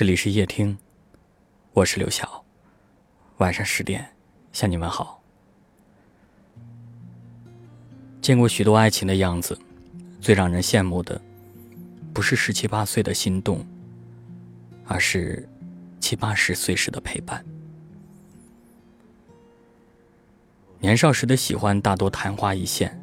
这里是夜听，我是刘晓。晚上十点向你们好。见过许多爱情的样子，最让人羡慕的，不是十七八岁的心动，而是七八十岁时的陪伴。年少时的喜欢大多昙花一现，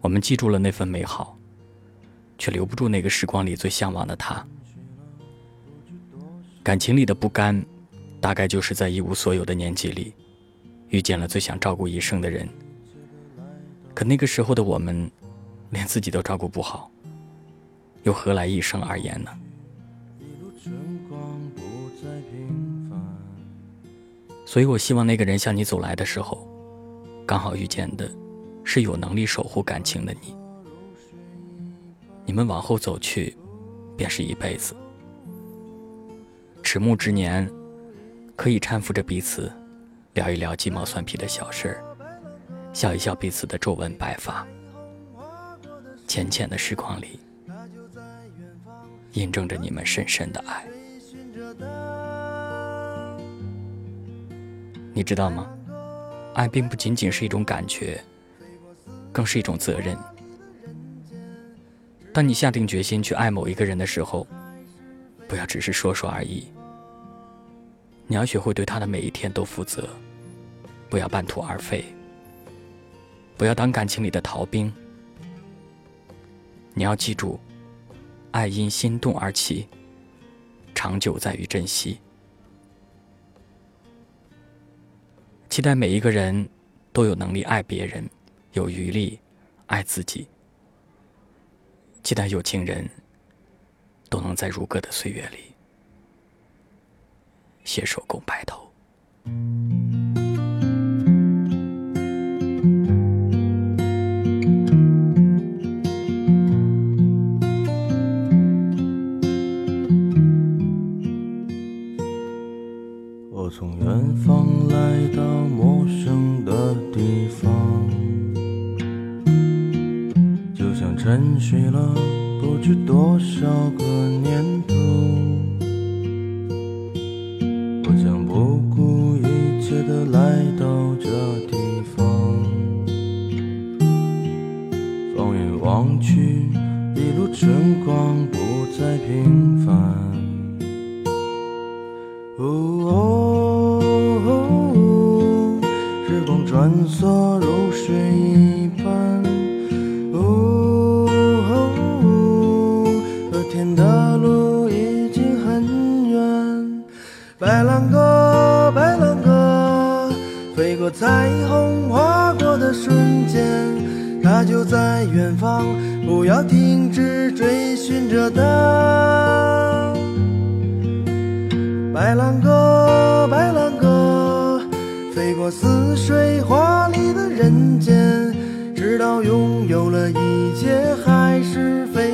我们记住了那份美好，却留不住那个时光里最向往的他。感情里的不甘，大概就是在一无所有的年纪里，遇见了最想照顾一生的人。可那个时候的我们，连自己都照顾不好，又何来一生而言呢？所以我希望那个人向你走来的时候，刚好遇见的，是有能力守护感情的你。你们往后走去，便是一辈子。迟暮之年，可以搀扶着彼此，聊一聊鸡毛蒜皮的小事儿，笑一笑彼此的皱纹白发。浅浅的时光里，印证着你们深深的爱。你知道吗？爱并不仅仅是一种感觉，更是一种责任。当你下定决心去爱某一个人的时候，不要只是说说而已。你要学会对他的每一天都负责，不要半途而废，不要当感情里的逃兵。你要记住，爱因心动而起，长久在于珍惜。期待每一个人都有能力爱别人，有余力爱自己。期待有情人都能在如歌的岁月里。携手共白头。我从远方来到陌生的地方，就像沉睡了不知多少个年一路春光不再平凡。哦，时光穿梭如水一般。哦，和天的路已经很远。白兰鸽，白兰鸽。飞过彩虹，划过的瞬间，它就在远方，不要停止追寻着它。白兰鸽，白兰鸽，飞过似水华丽的人间，直到拥有了一切，还是飞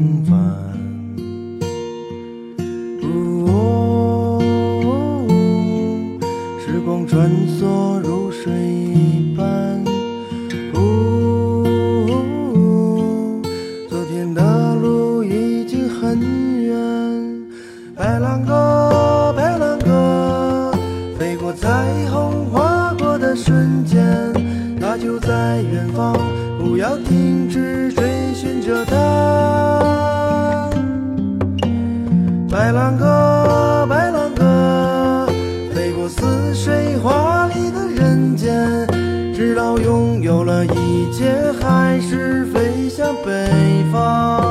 在彩虹划过的瞬间，它就在远方。不要停止追寻着它。白兰鸽，白兰鸽，飞过似水华丽的人间。直到拥有了一切，还是飞向北方。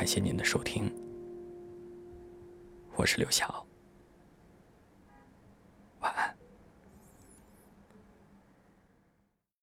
感谢您的收听，我是刘晓。